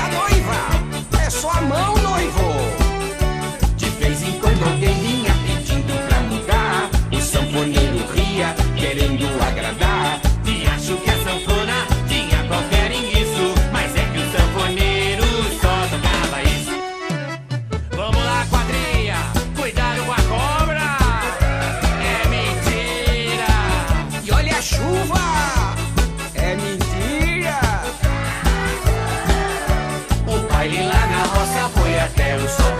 da noiva. É sua mão, noivo. De vez em quando alguém vinha pedindo pra mudar. O sanfoneiro ria, querendo agradar. E acho que a sanfona tinha qualquer isso. Mas é que o sanfoneiro só tocava isso. Vamos lá, quadrilha, cuidar com a cobra. É mentira. E olha a chuva. É mentira. caça foi até o sol.